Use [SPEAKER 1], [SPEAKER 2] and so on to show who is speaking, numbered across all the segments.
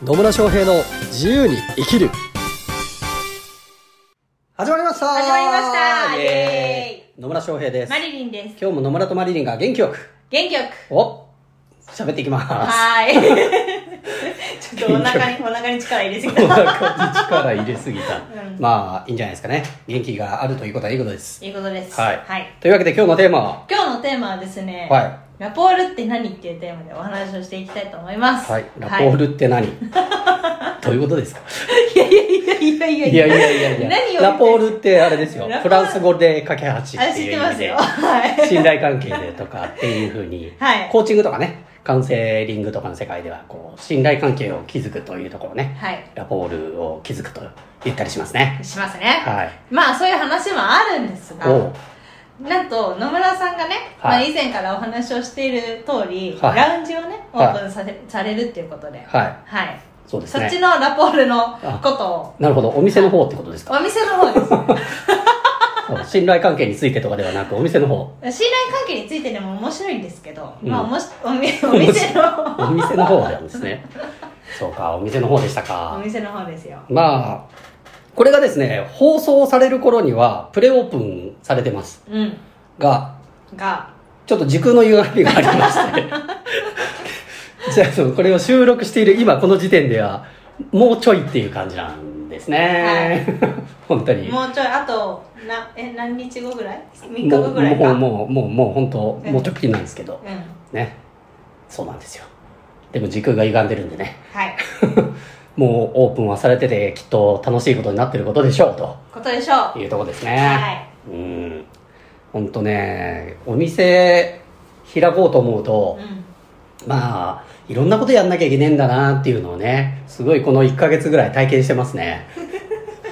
[SPEAKER 1] 野村翔平の自由に生きる。始まりました。
[SPEAKER 2] 始まりました。
[SPEAKER 1] イエーイ。野村翔平です。
[SPEAKER 2] マリリンです。
[SPEAKER 1] 今日も野村とマリリンが元気よく。
[SPEAKER 2] 元気よく。
[SPEAKER 1] お喋っていきます。
[SPEAKER 2] はーい。ちょっとお腹に、お腹に力入れすぎた。
[SPEAKER 1] お腹に力入れすぎた、
[SPEAKER 2] うん。
[SPEAKER 1] まあいいんじゃないですかね。元気があるということはいいことです。
[SPEAKER 2] いいことです。
[SPEAKER 1] はい、
[SPEAKER 2] はい。
[SPEAKER 1] というわけで今日のテーマは？
[SPEAKER 2] 今日のテーマはですね、
[SPEAKER 1] はい
[SPEAKER 2] ラポールって何っていうテーマでお話をしていきたいと思います。
[SPEAKER 1] はいラポールって何、どういうことですか？
[SPEAKER 2] い。いやいやいやいやいや。
[SPEAKER 1] いやいやいやいや
[SPEAKER 2] 何を
[SPEAKER 1] ラポールってあれですよ。フランス語で架け橋っていう意味で。
[SPEAKER 2] ってますよ。はい。
[SPEAKER 1] 信頼関係でとかっていうふうに、
[SPEAKER 2] はい。
[SPEAKER 1] コーチングとかね。カウンセリングとかの世界ではこう信頼関係を築くというところね、
[SPEAKER 2] はい。
[SPEAKER 1] ラポールを築くと言ったりしますね。
[SPEAKER 2] しますね。
[SPEAKER 1] はい。
[SPEAKER 2] まあそういう話もあるんですが、なんと野村さんがね、
[SPEAKER 1] はい。
[SPEAKER 2] まあ、以前からお話をしている通り、
[SPEAKER 1] はい。
[SPEAKER 2] ラウンジをねオ
[SPEAKER 1] はい。
[SPEAKER 2] ープンさせ,、されるっていうことで、
[SPEAKER 1] はい。
[SPEAKER 2] はい、
[SPEAKER 1] そうですね。
[SPEAKER 2] そっちのラポールのことを。
[SPEAKER 1] なるほど。お店の方ってことですか？
[SPEAKER 2] お店の方です。
[SPEAKER 1] 信頼関係についてとかではなくお店の方。
[SPEAKER 2] 信頼関係についてでも面白いんですけど、
[SPEAKER 1] うん。
[SPEAKER 2] まあ、もしおみ お店の
[SPEAKER 1] お店の方なんですね。そうかお店の方でした
[SPEAKER 2] お
[SPEAKER 1] か
[SPEAKER 2] 店の方ですよ。
[SPEAKER 1] まあこれがですね放送される頃にはプレオープンされてます。
[SPEAKER 2] うん。
[SPEAKER 1] が
[SPEAKER 2] が。
[SPEAKER 1] ちょっと時空の歪みがありまして。じゃあそのこれを収録している今この時点ではもうちょいっていう感じなんですね、本当に。
[SPEAKER 2] もうちょいあとなえ何日後ぐらい？3日後ぐらいか？
[SPEAKER 1] もうもうもうもう本当
[SPEAKER 2] うん。
[SPEAKER 1] もうちょっぴりなんですけど、
[SPEAKER 2] うん。
[SPEAKER 1] ね。そうなんですよ。でも時空が歪んでるんでね。
[SPEAKER 2] はい
[SPEAKER 1] もうオープンはされててきっと楽しいことになってることでしょうと。
[SPEAKER 2] ことでしょう。
[SPEAKER 1] いうとこですね、
[SPEAKER 2] はい。
[SPEAKER 1] うん。本当ねお店開こうと思うと、
[SPEAKER 2] うん。
[SPEAKER 1] まあいろんなことやんなきゃいけねえんだなっていうのをねすごいこの1ヶ月ぐらい体験してますね。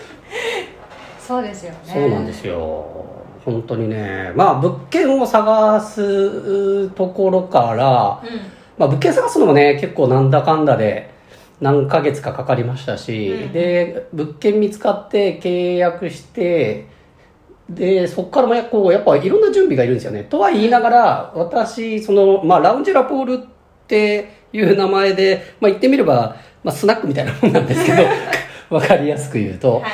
[SPEAKER 2] そうですよね。
[SPEAKER 1] そうなんですよ。本当にねまあ物件を探すところから、
[SPEAKER 2] うん。
[SPEAKER 1] まあ、物件探すのもね結構なんだかんだで何ヶ月かかかりましたし、
[SPEAKER 2] うん
[SPEAKER 1] で物件見つかって契約してでそこからもやこうやっぱいろんな準備がいるんですよね。とは言いながら私その、まあ、ラウンジラポールっていう名前で、まあ、言ってみれば、まあ、スナックみたいなもんなんですけど わかりやすく言うと、
[SPEAKER 2] はい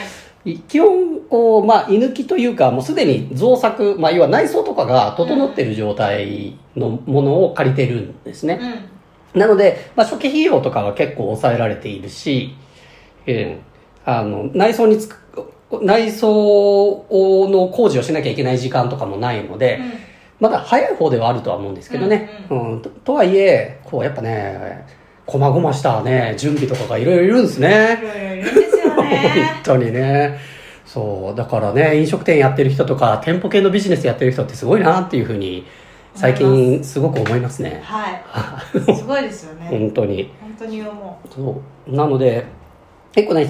[SPEAKER 1] 基本こう、まあ、居抜きというかもうすでに造作、まあ、要は内装とかが整ってる状態のものを借りてるんですね、
[SPEAKER 2] うん
[SPEAKER 1] なので、まあ、初期費用とかは結構抑えられているし、えーあの内装につく内装の工事をしなきゃいけない時間とかもないので、
[SPEAKER 2] うん。
[SPEAKER 1] まだ早い方ではあるとは思うんですけどね、うんととはいえこうやっぱねこまごましたね準備とかがいろいろいるんですね。
[SPEAKER 2] いろいろいるんですよ
[SPEAKER 1] 本
[SPEAKER 2] ね
[SPEAKER 1] 当にね。そう。だからね飲食店やってる人とか店舗系のビジネスやってる人ってすごいなっていうふうに最近すごく思いますね。
[SPEAKER 2] はい。すごいですよね。
[SPEAKER 1] 本当に。
[SPEAKER 2] 本当に思う。
[SPEAKER 1] そう。なので結構ね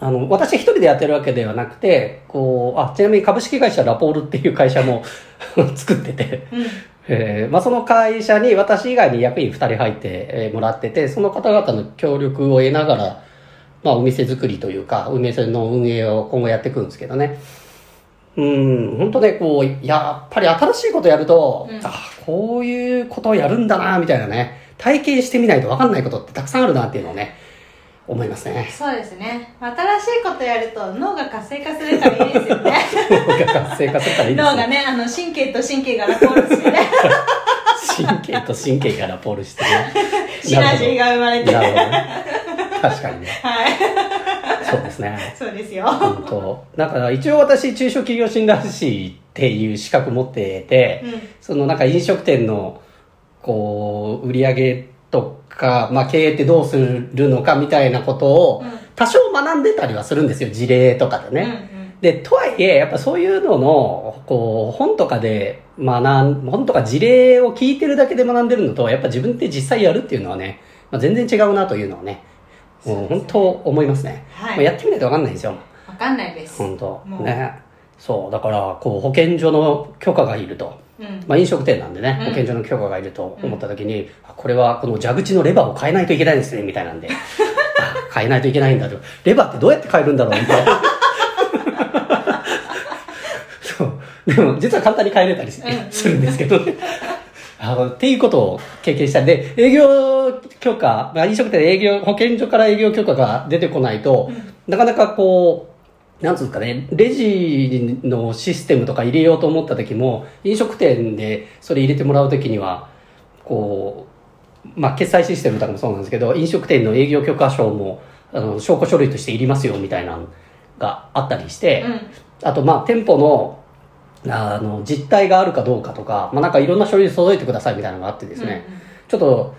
[SPEAKER 1] あの私一人でやってるわけではなくてこうあちなみに株式会社ラポールっていう会社も 作ってて、
[SPEAKER 2] うん。
[SPEAKER 1] えーまあ、その会社に私以外に役員2人入ってえーもらっててその方々の協力を得ながら、まあ、お店作りというかお店の運営を今後やっていくんですけどねうん。本当ねこうやっぱり新しいことやると、
[SPEAKER 2] うん。
[SPEAKER 1] あこういうことをやるんだなみたいなね。体験してみないと分かんないことってたくさんあるなっていうのをね思いますね。
[SPEAKER 2] そうですね。新しいことやると脳が活性化するからいいですよね。
[SPEAKER 1] 脳が活性化するからいいです
[SPEAKER 2] 脳がねあの神経と神経がラポールしてね。
[SPEAKER 1] 神経と神経がラポールしてね。
[SPEAKER 2] シナジーが生まれて。
[SPEAKER 1] なるほど。
[SPEAKER 2] は
[SPEAKER 1] ね確かにね。
[SPEAKER 2] い
[SPEAKER 1] そうですね。
[SPEAKER 2] そうですよ。
[SPEAKER 1] 本当だから一応私中小企業診断士っていう資格持ってて、
[SPEAKER 2] うん。
[SPEAKER 1] そのなんか飲食店のこう売り上げとか、まあ、経営ってどうするのかみたいなことを
[SPEAKER 2] うん。
[SPEAKER 1] 多少学んでたりはするんですよ。事例とかでね、
[SPEAKER 2] うんうん。
[SPEAKER 1] でとはいえやっぱそういうののこう本とかで学ん本とか事例を聞いてるだけで学んでるのとやっぱ自分って実際やるっていうのはね、まあ、全然違うなというのはねもう本当思いますね、
[SPEAKER 2] はい。
[SPEAKER 1] まあやってみないと分かんないんですよ。
[SPEAKER 2] わかんないです。
[SPEAKER 1] 本当。ね。そう。だからこう保健所の許可がいると、
[SPEAKER 2] うん。
[SPEAKER 1] まあ、飲食店なんでね、
[SPEAKER 2] うん。
[SPEAKER 1] 保健所の許可がいると思った時に、あこれはこの蛇口のレバーを変えないといけないんですねみたいなんで。あ変えないといけないんだと。レバーってどうやって変えるんだろうみたいな。そう。でも実は簡単に変えれたりするんですけどね あのっていうことを経験したんで、営業許可、まあ、飲食店営業、保健所から営業許可が出てこないと、なかなかこう、なんつうんですかね、レジのシステムとか入れようと思った時も、飲食店でそれ入れてもらう時には、こう、まあ、決済システムとかもそうなんですけど、飲食店の営業許可証も、あの、証拠書類としていりますよ、みたいなのがあったりして、あと、まあ、店舗の、あの、実態があるかどうかとか、まあ、なんかいろんな書類揃えてくださいみたいなのがあってですね、ちょっと、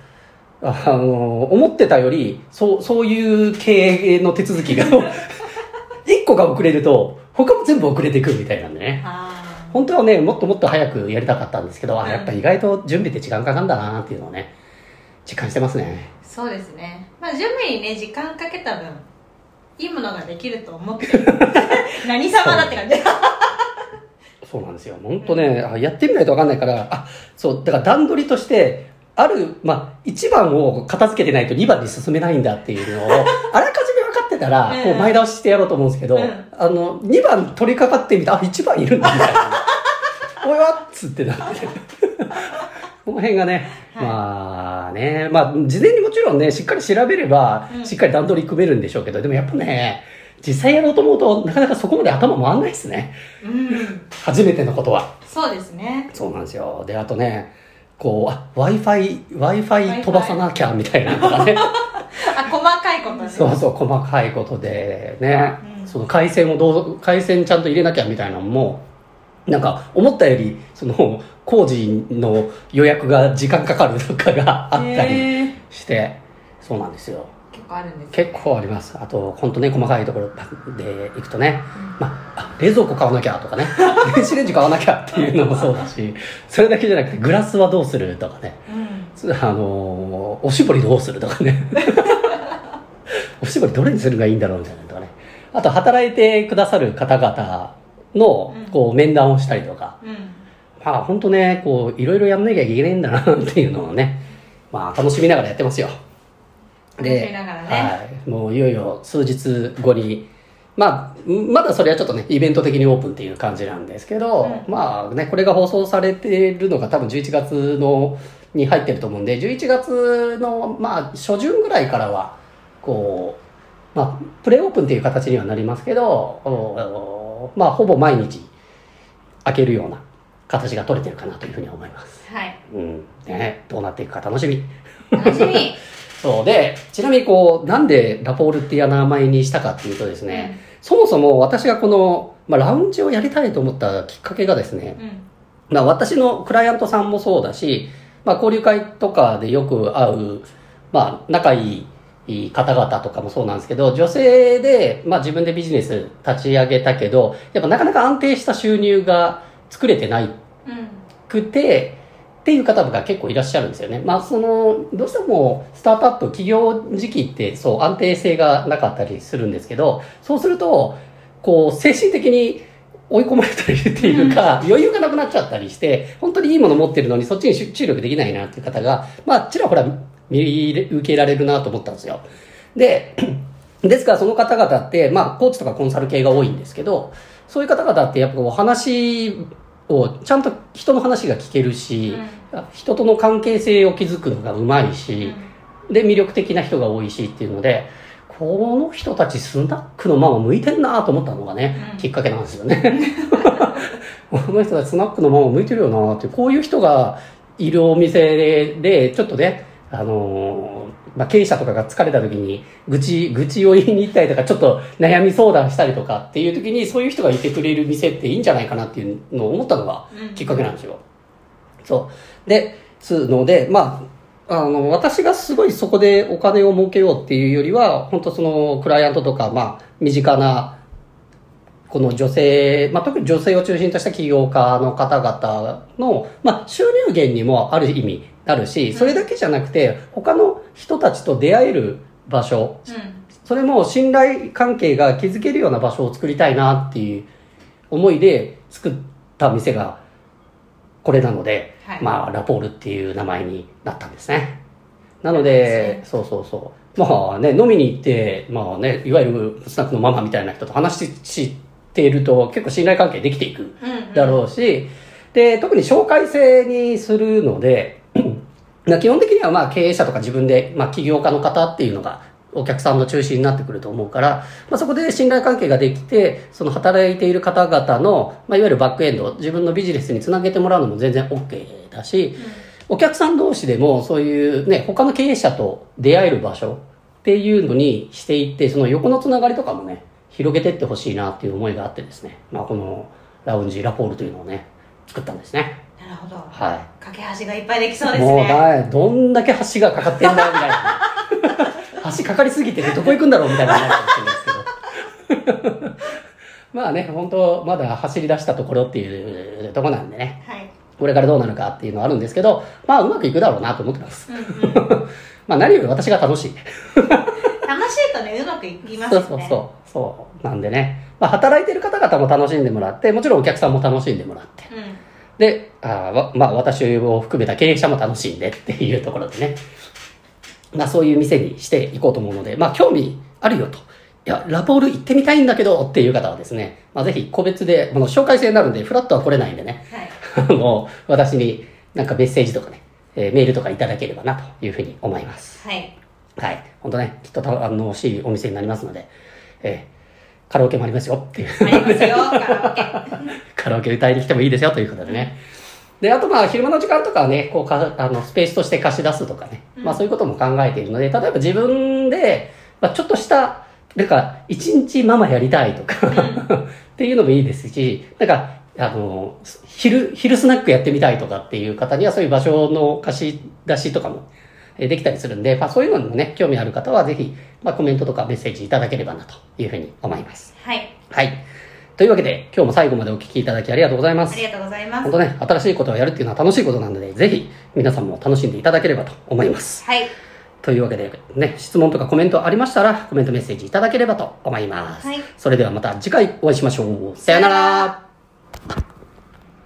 [SPEAKER 1] あの、思ってたより、そう、そういう経営の手続きが、一個が遅れると、他も全部遅れていくみたいなんでね。
[SPEAKER 2] あ
[SPEAKER 1] 本当はね、もっともっと早くやりたかったんですけど、あ、
[SPEAKER 2] うん。
[SPEAKER 1] やっぱ意外と準備って時間かかるんだなっていうのをね、実感してますね。
[SPEAKER 2] ーそうですね。まあ準備にね時間かけた分いいものができると思ってる。何様だって感じ
[SPEAKER 1] そうなんですよ。本当ね、あやってみないとわかんないから、あ、そう、だから段取りとして、ある、まあ、1番を片付けてないと2番に進めないんだっていうのを、あらかじめ分かってたら、
[SPEAKER 2] うん
[SPEAKER 1] こう前倒ししてやろうと思うんですけど、
[SPEAKER 2] うん
[SPEAKER 1] あの、2番取り掛かってみて、あ、1番いるんだみたいな。おいわっつってなって。この辺がね、
[SPEAKER 2] はい
[SPEAKER 1] まあね、まあ、事前にもちろんね、しっかり調べれば、
[SPEAKER 2] うん
[SPEAKER 1] しっかり段取り組めるんでしょうけど、でもやっぱね、実際やろうと思うと、なかなかそこまで頭回んないですね。
[SPEAKER 2] うん。
[SPEAKER 1] 初めてのことは。
[SPEAKER 2] そうですね。
[SPEAKER 1] そうなんですよ。で、あとね、こう、あ、Wi-Fi、Wi-Fi 飛ばさなきゃみたいなのがね、
[SPEAKER 2] あ細かいことね。
[SPEAKER 1] そうそう、細かいことでね、
[SPEAKER 2] うん。
[SPEAKER 1] その回線をどう、回線ちゃんと入れなきゃみたいなのも、なんか、思ったより、その、工事の予約が時間かかるとかがあったりして、そうなんですよ。
[SPEAKER 2] 結構あるんです
[SPEAKER 1] 結構あります。あと、本当ね、細かいところで行くとね、まあ、あ冷蔵庫買わなきゃとかね、電子レンジ買わなきゃっていうのもそうだし、それだけじゃなくて、グラスはどうするとかね、
[SPEAKER 2] うん
[SPEAKER 1] あのーおしぼりどうするとかね。おしぼりどれにするがいいんだろうみたいなのとかね。あと、働いてくださる方々の
[SPEAKER 2] うん、
[SPEAKER 1] こう、面談をしたりとか。
[SPEAKER 2] うん
[SPEAKER 1] まあ、本当ね、こう、いろいろやんなきゃいけないんだなっていうのをね、まあ、楽しみながらやってますよ。
[SPEAKER 2] 楽しみながらね
[SPEAKER 1] はい。もう、いよいよ数日後に、まあ、まだそれはちょっとね、イベント的にオープンっていう感じなんですけど、
[SPEAKER 2] うん
[SPEAKER 1] まあね、これが放送されてるのが多分11月の、に入ってると思うんで、11月の、まあ、初旬ぐらいからは、こう、まあ、プレオープンっていう形にはなりますけど、おまあ、ほぼ毎日開けるような形が取れてるかなというふうに思います。
[SPEAKER 2] はい
[SPEAKER 1] うん。ね、どうなっていくか楽しみ。
[SPEAKER 2] 楽しみ
[SPEAKER 1] そうで、ちなみにこう、なんでラポールっていう名前にしたかっていうとですね、そもそも私がこの、まあ、ラウンジをやりたいと思ったきっかけがですね、
[SPEAKER 2] うん。
[SPEAKER 1] まあ、私のクライアントさんもそうだし、まあ、交流会とかでよく会う、まあ、仲いい方々とかもそうなんですけど、女性で、まあ、自分でビジネス立ち上げたけど、やっぱなかなか安定した収入が作れてない
[SPEAKER 2] うん。
[SPEAKER 1] くて、っていう方が結構いらっしゃるんですよね。まあ、その、どうしてもスタートアップ、企業時期ってそう安定性がなかったりするんですけど、そうすると、こう、精神的に追い込まれたりっていうか、余裕がなくなっちゃったりして、本当にいいもの持ってるのにそっちに集中力できないなっていう方が、まあ、ちらほら見受けられるなと思ったんですよ。で、ですからその方々って、まあ、コーチとかコンサル系が多いんですけど、そういう方々ってやっぱこう話を、ちゃんと人の話が聞けるし、人との関係性を築くのがうまいし、で、魅力的な人が多いしっていうので、この人たちスナックのママ向いてんなと思ったのがね、
[SPEAKER 2] うん。
[SPEAKER 1] きっかけなんですよね。この人たちスナックのママ向いてるよなって、こういう人がいるお店で、でちょっとね、あのーまあ、経営者とかが疲れた時に、愚痴、愚痴を言いに行ったりとか、ちょっと悩み相談したりとかっていう時に、そういう人がいてくれる店っていいんじゃないかなっていうのを思ったのが
[SPEAKER 2] うん
[SPEAKER 1] きっかけなんですよ。そう。で、すので、まあ、あの、私がすごいそこでお金を儲けようっていうよりは、本当その、クライアントとか、まあ、身近な、この女性、まあ、特に女性を中心とした起業家の方々の、まあ、収入源にもある意味なるし、それだけじゃなくて、他の人たちと出会える場所、それも信頼関係が築けるような場所を作りたいなっていう思いで作った店がこれなので、
[SPEAKER 2] はい。
[SPEAKER 1] まあ、ラポールっていう名前になったんですね。なので
[SPEAKER 2] で、
[SPEAKER 1] そうそうそう。まあね、飲みに行って、まあね、いわゆるスナックのママみたいな人と話していると結構信頼関係できていく
[SPEAKER 2] うんうん。
[SPEAKER 1] だろうし、で、特に紹介制にするので、まあ基本的にはまあ経営者とか自分で、まあ起業家の方っていうのがお客さんの中心になってくると思うから、まあそこで信頼関係ができて、その働いている方々の、まあいわゆるバックエンド、自分のビジネスにつなげてもらうのも全然 OK だし、お客さん同士でもそういうね、他の経営者と出会える場所っていうのにしていって、その横のつながりとかもね、広げてってほしいなっていう思いがあってですね、まあこのラウンジラポールというのをね、作ったんですね。
[SPEAKER 2] なるほど。
[SPEAKER 1] はい。
[SPEAKER 2] 架け橋がいっぱいできそうです
[SPEAKER 1] もう
[SPEAKER 2] ね
[SPEAKER 1] だい。どんだけ橋がかかってんだよみたいな。橋かかりすぎてねどこ行くんだろうみたいな話かもしれないですけど。まあね本当まだ走り出したところっていうとこなんでね。
[SPEAKER 2] はい。
[SPEAKER 1] これからどうなるかっていうのはあるんですけどまあうまくいくだろうなと思ってます。
[SPEAKER 2] うんうん。
[SPEAKER 1] まあ何より私が楽しい。
[SPEAKER 2] 楽しいとねうまくいきますよね。
[SPEAKER 1] そうそうそう。そうなんでね、まあ、働いてる方々も楽しんでもらってもちろんお客さんも楽しんでもらって。
[SPEAKER 2] うん。
[SPEAKER 1] で、あまあ私を含めた経営者も楽しんでっていうところでね、まあそういう店にしていこうと思うので、まあ興味あるよと。いや、ラポール行ってみたいんだけどっていう方はですね、まあぜひ個別で、あの紹介制になるんで、フラットは来れないんでね、
[SPEAKER 2] はい
[SPEAKER 1] あの、私になんかメッセージとかね、えーメールとかいただければなというふうに思います。
[SPEAKER 2] はい
[SPEAKER 1] はい。本当ね、きっと楽しいお店になりますので、えーカラオケもありますよっていう。
[SPEAKER 2] ありますよカラオケ
[SPEAKER 1] カラオケ歌いに来てもいいですよということでね。で、あとまあ、昼間の時間とかはね、こうか、あの、スペースとして貸し出すとかね。まあ、そういうことも考えているので、例えば自分で、まあ、ちょっとした、なんか、一日ママやりたいとか、っていうのもいいですし、なんか、あの、昼、昼スナックやってみたいとかっていう方には、そういう場所の貸し出しとかも、えーできたりするんで、まあ、そういうのにもね、興味ある方は、ぜひ、まあ、コメントとかメッセージいただければな、というふうに思います。
[SPEAKER 2] はい
[SPEAKER 1] はい。というわけで、今日も最後までお聞きいただきありがとうございます。
[SPEAKER 2] ありがとうございます
[SPEAKER 1] 本当ね、新しいことをやるっていうのは楽しいことなので、ぜひ皆さんも楽しんでいただければと思います。
[SPEAKER 2] はい
[SPEAKER 1] というわけで、ね、質問とかコメントありましたら、コメントメッセージいただければと思います。
[SPEAKER 2] はい
[SPEAKER 1] それではまた次回お会いしましょう。さよなら。